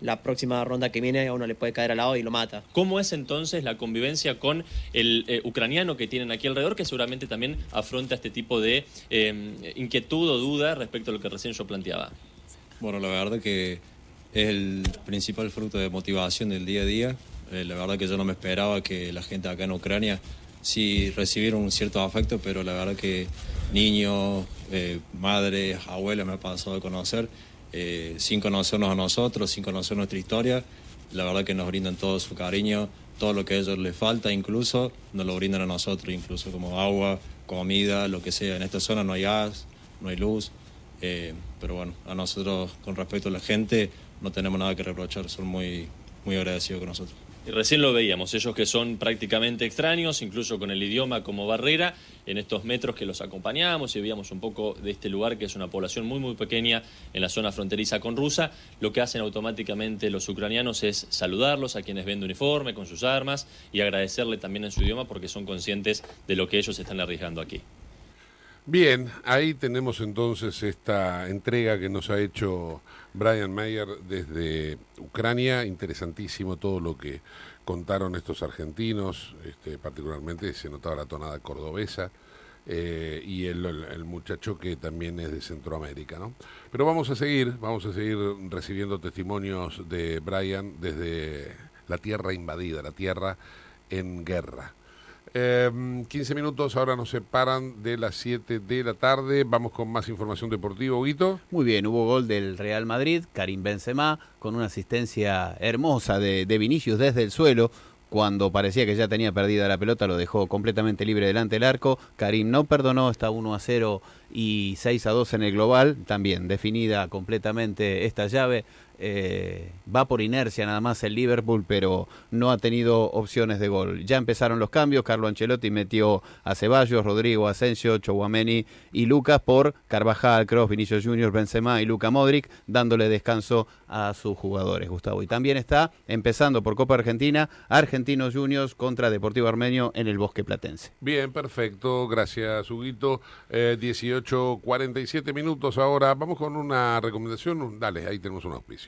la próxima ronda que viene a uno le puede caer al lado y lo mata. ¿Cómo es entonces la convivencia con el eh, ucraniano que tienen aquí alrededor, que seguramente también afronta este tipo de eh, inquietud o duda respecto a lo que recién yo planteaba? Bueno, la verdad que es el principal fruto de motivación del día a día. Eh, la verdad que yo no me esperaba que la gente acá en Ucrania sí recibiera un cierto afecto, pero la verdad que niños, eh, madres, abuelas me ha pasado de conocer, eh, sin conocernos a nosotros, sin conocer nuestra historia, la verdad que nos brindan todo su cariño, todo lo que a ellos les falta, incluso nos lo brindan a nosotros, incluso como agua, comida, lo que sea. En esta zona no hay gas, no hay luz, eh, pero bueno, a nosotros con respecto a la gente no tenemos nada que reprochar, son muy, muy agradecidos con nosotros. Y recién lo veíamos, ellos que son prácticamente extraños, incluso con el idioma como barrera, en estos metros que los acompañamos y veíamos un poco de este lugar que es una población muy muy pequeña en la zona fronteriza con Rusia, lo que hacen automáticamente los ucranianos es saludarlos a quienes ven de uniforme con sus armas y agradecerle también en su idioma porque son conscientes de lo que ellos están arriesgando aquí. Bien, ahí tenemos entonces esta entrega que nos ha hecho Brian Mayer desde Ucrania. Interesantísimo todo lo que contaron estos argentinos, este, particularmente se notaba la tonada cordobesa. eh, y el, el- muchacho que también es de Centroamérica, ¿no? Pero vamos a seguir, vamos a seguir recibiendo testimonios de Brian desde la tierra invadida, la tierra en guerra. Eh, 15 minutos ahora nos separan de las 7 de la tarde. Vamos con más información deportiva, Huguito. Muy bien, hubo gol del Real Madrid, Karim Benzema, con una asistencia hermosa de, de Vinicius desde el suelo. Cuando parecía que ya tenía perdida la pelota, lo dejó completamente libre delante del arco. Karim no perdonó, está 1 a 0 y 6 a 2 en el global. También definida completamente esta llave. Eh, va por inercia nada más el Liverpool, pero no ha tenido opciones de gol. Ya empezaron los cambios. Carlo Ancelotti metió a Ceballos, Rodrigo, Asensio, Chouameni y Lucas por Carvajal, Kroos, Vinicius Junior, Benzema y Luca Modric, dándole descanso a sus jugadores, Gustavo. Y también está empezando por Copa Argentina, Argentinos Juniors contra Deportivo Armenio en el Bosque Platense. Bien, perfecto. Gracias, Huguito. Eh, 18, 47 minutos ahora. Vamos con una recomendación. Dale, ahí tenemos un auspicio.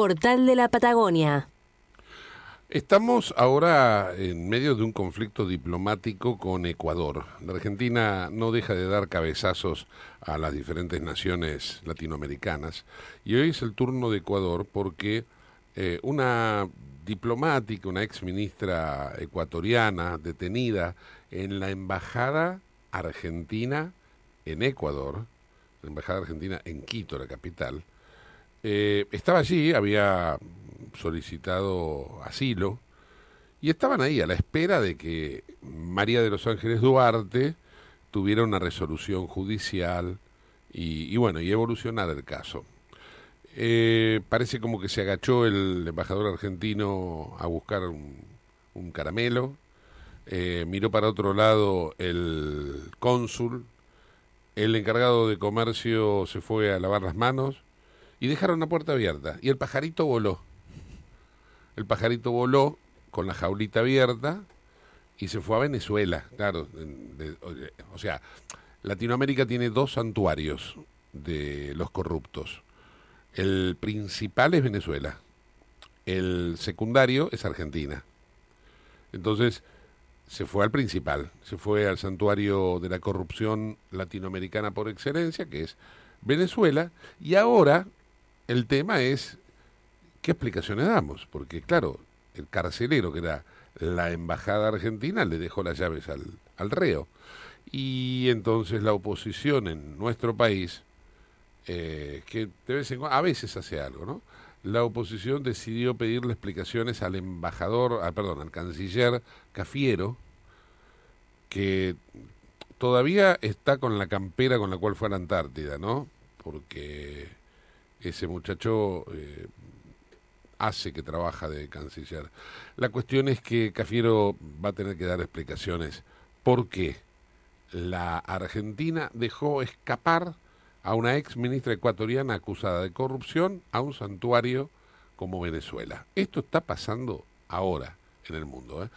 Portal de la Patagonia. Estamos ahora en medio de un conflicto diplomático con Ecuador. La Argentina no deja de dar cabezazos a las diferentes naciones latinoamericanas y hoy es el turno de Ecuador porque eh, una diplomática, una ex ministra ecuatoriana detenida en la embajada argentina en Ecuador, la embajada argentina en Quito, la capital, eh, estaba allí, había solicitado asilo y estaban ahí a la espera de que María de los Ángeles Duarte tuviera una resolución judicial y, bueno, y evolucionar el caso. Eh, parece como que se agachó el embajador argentino a buscar un, un caramelo, eh, miró para otro lado el cónsul, el encargado de comercio se fue a lavar las manos y dejaron la puerta abierta y el pajarito voló. El pajarito voló con la jaulita abierta y se fue a Venezuela, claro. de- o sea, Latinoamérica tiene dos santuarios de los corruptos. El principal es Venezuela, el secundario es Argentina. Entonces, se fue al principal, se fue al santuario de la corrupción latinoamericana por excelencia, que es Venezuela, y ahora el tema es qué explicaciones damos, porque claro, el carcelero que era la embajada argentina le dejó las llaves al, al reo, y entonces la oposición en nuestro país, eh, que de vez en a veces hace algo, ¿no? La oposición decidió pedirle explicaciones al embajador, ah, perdón, al canciller Cafiero, que todavía está con la campera con la cual fue a la Antártida, ¿no? Porque ese muchacho eh, hace que trabaja de canciller. La cuestión es que Cafiero va a tener que dar explicaciones por qué la Argentina dejó escapar a una ex ministra ecuatoriana acusada de corrupción a un santuario como Venezuela. Esto está pasando ahora en el mundo. ¿eh?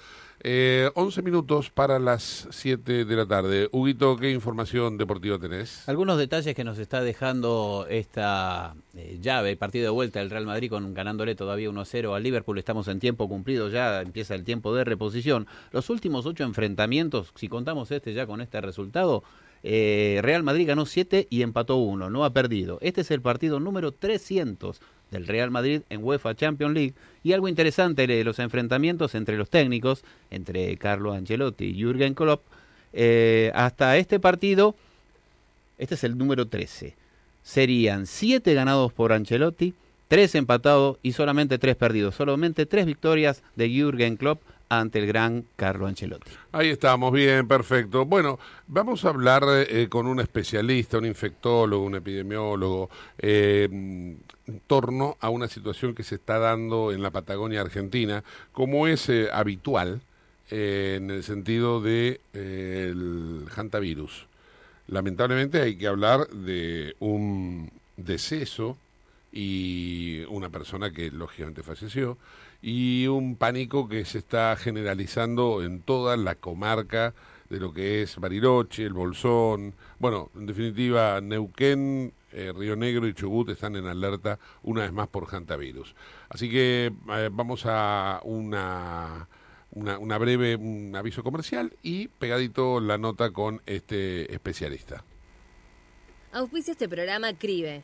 Eh, 11 minutos para las 7 de la tarde. Huguito, ¿qué información deportiva tenés? Algunos detalles que nos está dejando esta eh, llave, partido de vuelta del Real Madrid con ganándole todavía 1-0 al Liverpool. Estamos en tiempo cumplido, ya empieza el tiempo de reposición. Los últimos ocho enfrentamientos, si contamos este ya con este resultado, eh, Real Madrid ganó 7 y empató 1, no ha perdido. Este es el partido número 300 del Real Madrid en UEFA Champions League. Y algo interesante de los enfrentamientos entre los técnicos, entre Carlo Ancelotti y Jürgen Klopp, eh, hasta este partido, este es el número 13. Serían 7 ganados por Ancelotti, 3 empatados y solamente 3 perdidos. Solamente 3 victorias de Jürgen Klopp ante el gran Carlo Ancelotti. Ahí estamos, bien, perfecto. Bueno, vamos a hablar eh, con un especialista, un infectólogo, un epidemiólogo, eh, en torno a una situación que se está dando en la Patagonia Argentina, como es eh, habitual, en el sentido de el hantavirus. lamentablemente hay que hablar de un deceso y una persona que lógicamente falleció y un pánico que se está generalizando en toda la comarca de lo que es Bariloche, el Bolsón, bueno, en definitiva Neuquén, eh, Río Negro y Chubut están en alerta una vez más por hantavirus. Así que eh, vamos a una, una, una breve un aviso comercial y pegadito la nota con este especialista. Auspicia este programa CRIBE.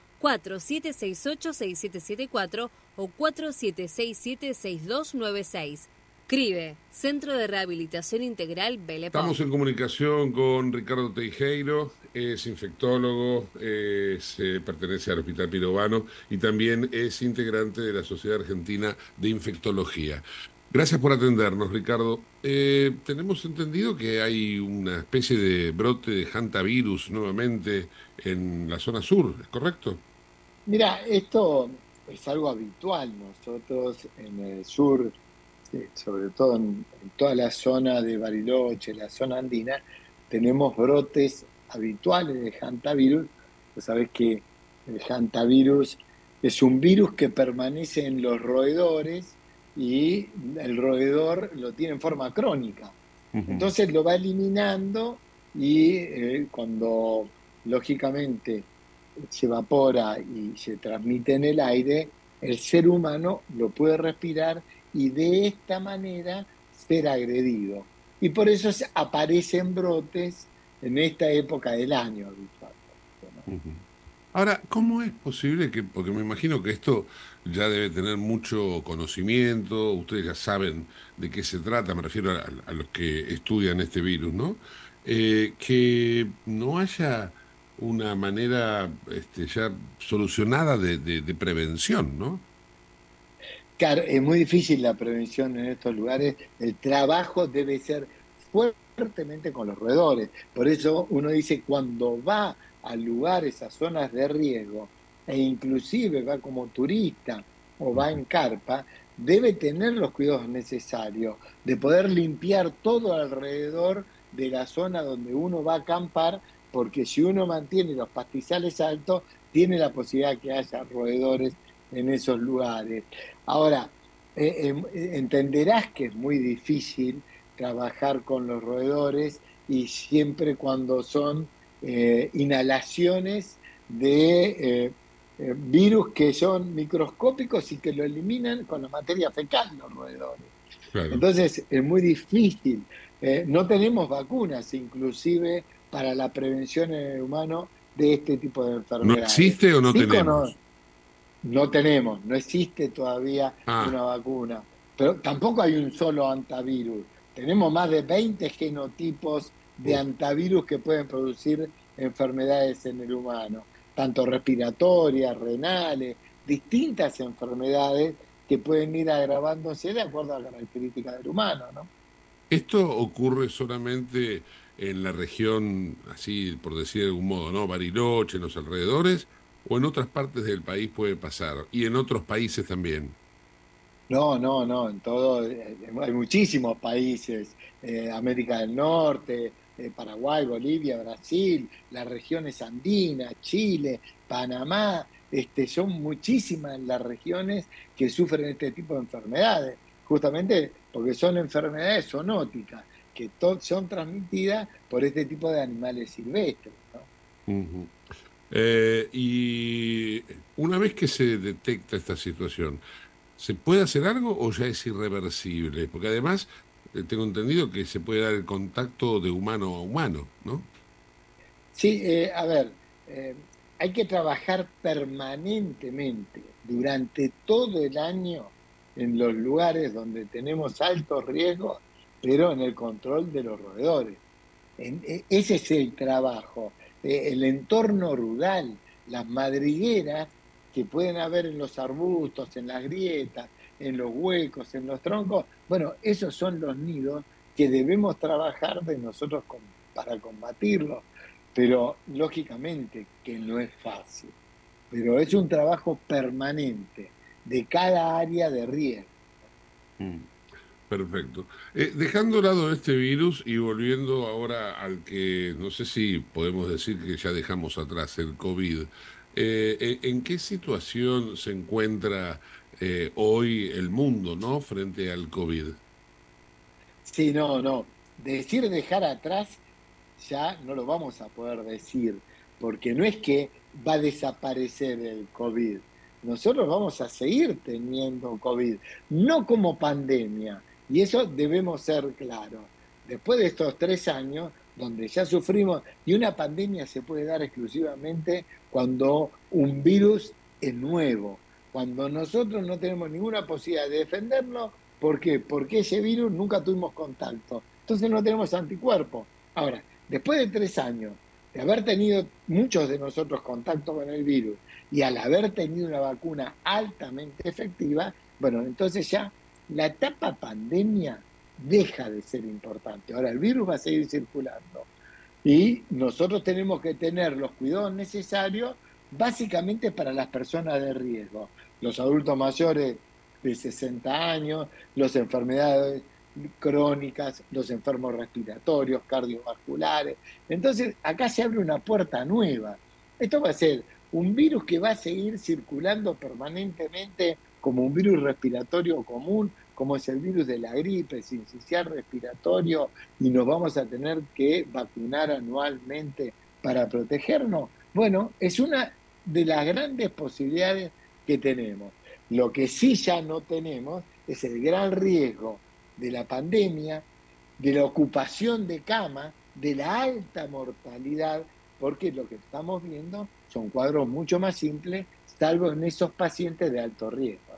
4768-6774 o 4767-6296. CRIBE, Centro de Rehabilitación Integral Belepón. Estamos en comunicación con Ricardo Teijeiro, es infectólogo, es, eh, pertenece al Hospital Pirovano y también es integrante de la Sociedad Argentina de Infectología. Gracias por atendernos, Ricardo. Eh, tenemos entendido que hay una especie de brote de hantavirus nuevamente en la zona sur, ¿es correcto? Mira, esto es algo habitual. Nosotros en el sur, sobre todo en, en toda la zona de Bariloche, la zona andina, tenemos brotes habituales de hantavirus. Vos sabés que el hantavirus es un virus que permanece en los roedores y el roedor lo tiene en forma crónica. Entonces lo va eliminando y eh, cuando lógicamente se evapora y se transmite en el aire, el ser humano lo puede respirar y de esta manera ser agredido. Y por eso aparecen brotes en esta época del año. Ahora, ¿cómo es posible que, porque me imagino que esto ya debe tener mucho conocimiento, ustedes ya saben de qué se trata, me refiero a, a los que estudian este virus, ¿no? Eh, que no haya una manera este, ya solucionada de, de, de prevención, ¿no? Claro, es muy difícil la prevención en estos lugares. El trabajo debe ser fuertemente con los roedores. Por eso uno dice, cuando va a lugares, a zonas de riesgo, e inclusive va como turista o va en carpa, debe tener los cuidados necesarios de poder limpiar todo alrededor de la zona donde uno va a acampar, porque si uno mantiene los pastizales altos, tiene la posibilidad que haya roedores en esos lugares. Ahora, eh, eh, entenderás que es muy difícil trabajar con los roedores y siempre cuando son eh, inhalaciones de virus que son microscópicos y que lo eliminan con la materia fecal los roedores. Claro. Entonces es muy difícil. No tenemos vacunas inclusive para la prevención en el humano de este tipo de ¿No enfermedades. existe o no tenemos? No, no tenemos, no existe todavía Ah. una vacuna. Pero tampoco hay un solo antivirus. Tenemos más de 20 genotipos de antivirus que pueden producir enfermedades en el humano, tanto respiratorias, renales, distintas enfermedades que pueden ir agravándose de acuerdo a las características del humano, ¿no? ¿Esto ocurre solamente en la región, así por decir de algún modo, ¿no? Bariloche, en los alrededores, o en otras partes del país puede pasar? Y en otros países también. No, no, no, en todo, eh, hay muchísimos países, eh, América del Norte, eh, Paraguay, Bolivia, Brasil, las regiones andinas, Chile, Panamá, este, son muchísimas las regiones que sufren este tipo de enfermedades, justamente porque son enfermedades zoonóticas, que son transmitidas por este tipo de animales silvestres. Eh, y una vez que se detecta esta situación, ¿se puede hacer algo o ya es irreversible? Porque además eh, tengo entendido que se puede dar el contacto de humano a humano, ¿no? Sí, eh, a ver, hay que trabajar permanentemente durante todo el año en los lugares donde tenemos altos riesgos, pero en el control de los roedores. E- ese es el trabajo. Eh, el entorno rural, las madrigueras, que pueden haber en los arbustos, en las grietas, en los huecos, en los troncos, bueno, esos son los nidos que debemos trabajar de nosotros para combatirlos. Pero lógicamente que no es fácil. Pero es un trabajo permanente de cada área de riesgo. Perfecto. Eh, dejando de lado este virus y volviendo ahora al que no sé si podemos decir que ya dejamos atrás el COVID, eh, eh, ¿en qué situación se encuentra hoy el mundo, no, frente al COVID? Sí, no, no. Decir dejar atrás ya no lo vamos a poder decir, porque no es que va a desaparecer el COVID. Nosotros vamos a seguir teniendo COVID, no como pandemia, y eso debemos ser claros. Después de estos tres años, donde ya sufrimos, y una pandemia se puede dar exclusivamente cuando un virus es nuevo, cuando nosotros no tenemos ninguna posibilidad de defenderlo, ¿por qué? Porque ese virus nunca tuvimos contacto, entonces no tenemos anticuerpos. Ahora, después de tres años de haber tenido muchos de nosotros contacto con el virus y al haber tenido una vacuna altamente efectiva, bueno, entonces ya la etapa pandemia deja de ser importante. Ahora el virus va a seguir circulando y nosotros tenemos que tener los cuidados necesarios básicamente para las personas de riesgo, los adultos mayores de 60 años, las enfermedades crónicas, los enfermos respiratorios, cardiovasculares. Entonces, acá se abre una puerta nueva. Esto va a ser un virus que va a seguir circulando permanentemente como un virus respiratorio común, como es el virus de la gripe, sincicial respiratorio, y nos vamos a tener que vacunar anualmente para protegernos. Bueno, es una de las grandes posibilidades que tenemos. Lo que sí ya no tenemos es el gran riesgo de la pandemia, de la ocupación de cama, de la alta mortalidad, porque lo que estamos viendo son cuadros mucho más simples, salvo en esos pacientes de alto riesgo.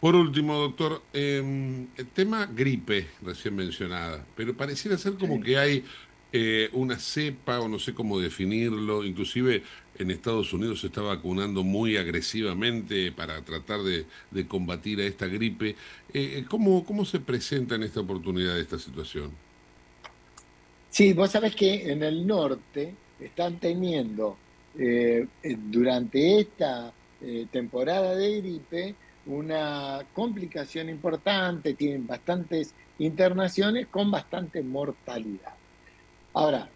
Por último, doctor, eh, el tema gripe, recién mencionada, pero pareciera ser como que hay eh, una cepa, o no sé cómo definirlo, inclusive en Estados Unidos se está vacunando muy agresivamente para tratar de, de combatir a esta gripe. Eh, ¿cómo, ¿Cómo se presenta en esta oportunidad esta situación? Sí, vos sabés que en el norte están teniendo eh, eh, durante esta eh, temporada de gripe una complicación importante, tienen bastantes internaciones con bastante mortalidad. Ahora,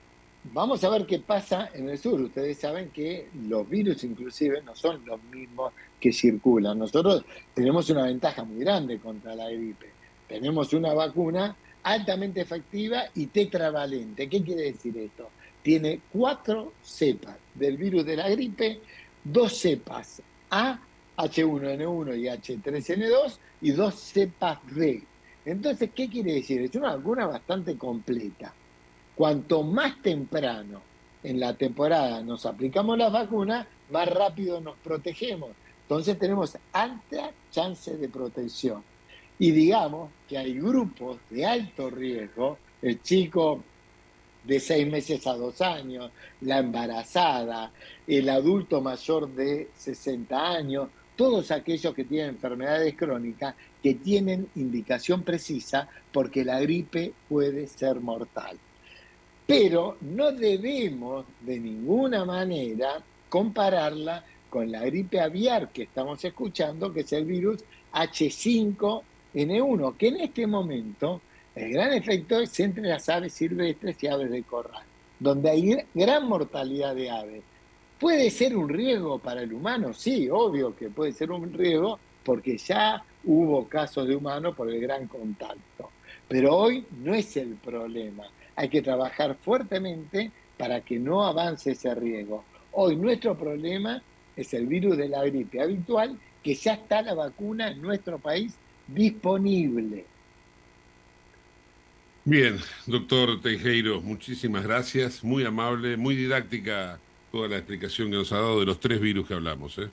vamos a ver qué pasa en el sur. Ustedes saben que los virus inclusive no son los mismos que circulan. Nosotros tenemos una ventaja muy grande contra la gripe. Tenemos una vacuna altamente efectiva y tetravalente. ¿Qué quiere decir esto? Tiene cuatro cepas del virus de la gripe, dos cepas A, H1N1 y H3N2 y dos cepas B. Entonces, ¿qué quiere decir? Es una vacuna bastante completa. Cuanto más temprano en la temporada nos aplicamos las vacunas, más rápido nos protegemos. Entonces tenemos alta chance de protección. Y digamos que hay grupos de alto riesgo, el chico de seis meses a dos años, la embarazada, el adulto mayor de 60 años, todos aquellos que tienen enfermedades crónicas que tienen indicación precisa porque la gripe puede ser mortal. Pero no debemos de ninguna manera compararla con la gripe aviar que estamos escuchando, que es el virus H5N1, que en este momento el gran efecto es entre las aves silvestres y aves de corral, donde hay gran mortalidad de aves. ¿Puede ser un riesgo para el humano? Sí, obvio que puede ser un riesgo porque ya hubo casos de humanos por el gran contacto. Pero hoy no es el problema. Hay que trabajar fuertemente para que no avance ese riesgo. Hoy nuestro problema es el virus de la gripe habitual, que ya está la vacuna en nuestro país disponible. Bien, doctor Teijeiro, muchísimas gracias, muy amable, muy didáctica toda la explicación que nos ha dado de los tres virus que hablamos. ¿eh?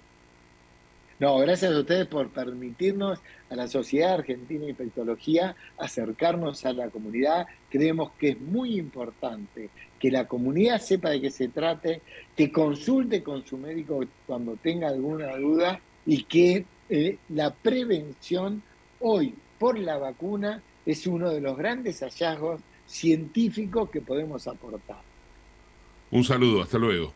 No, gracias a ustedes por permitirnos a la Sociedad Argentina de Infectología acercarnos a la comunidad. Creemos que es muy importante que la comunidad sepa de qué se trate, que consulte con su médico cuando tenga alguna duda y que eh, la prevención hoy por la vacuna es uno de los grandes hallazgos científicos que podemos aportar. Un saludo, hasta luego.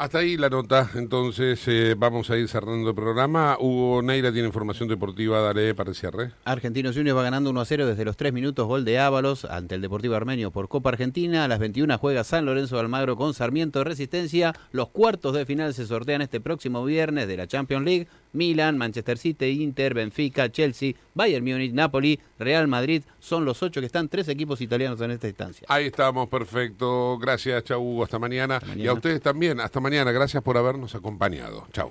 Hasta ahí la nota, entonces eh, vamos a ir cerrando el programa. Hugo Neira tiene información deportiva, dale para el cierre. Argentinos Juniors va ganando 1 a 0 desde los 3 minutos, gol de Ábalos ante el Deportivo Armenio por Copa Argentina. A las 21 juega San Lorenzo de Almagro con Sarmiento de Resistencia. Los cuartos de final se sortean este próximo viernes de la Champions League. Milan, Manchester City, Inter, Benfica, Chelsea, Bayern Múnich, Napoli, Real Madrid. Son los ocho que están, tres equipos italianos en esta instancia. Ahí estamos, perfecto. Gracias, chau Hugo, hasta mañana. Y a ustedes también, hasta mañana. Gracias por habernos acompañado. Chau.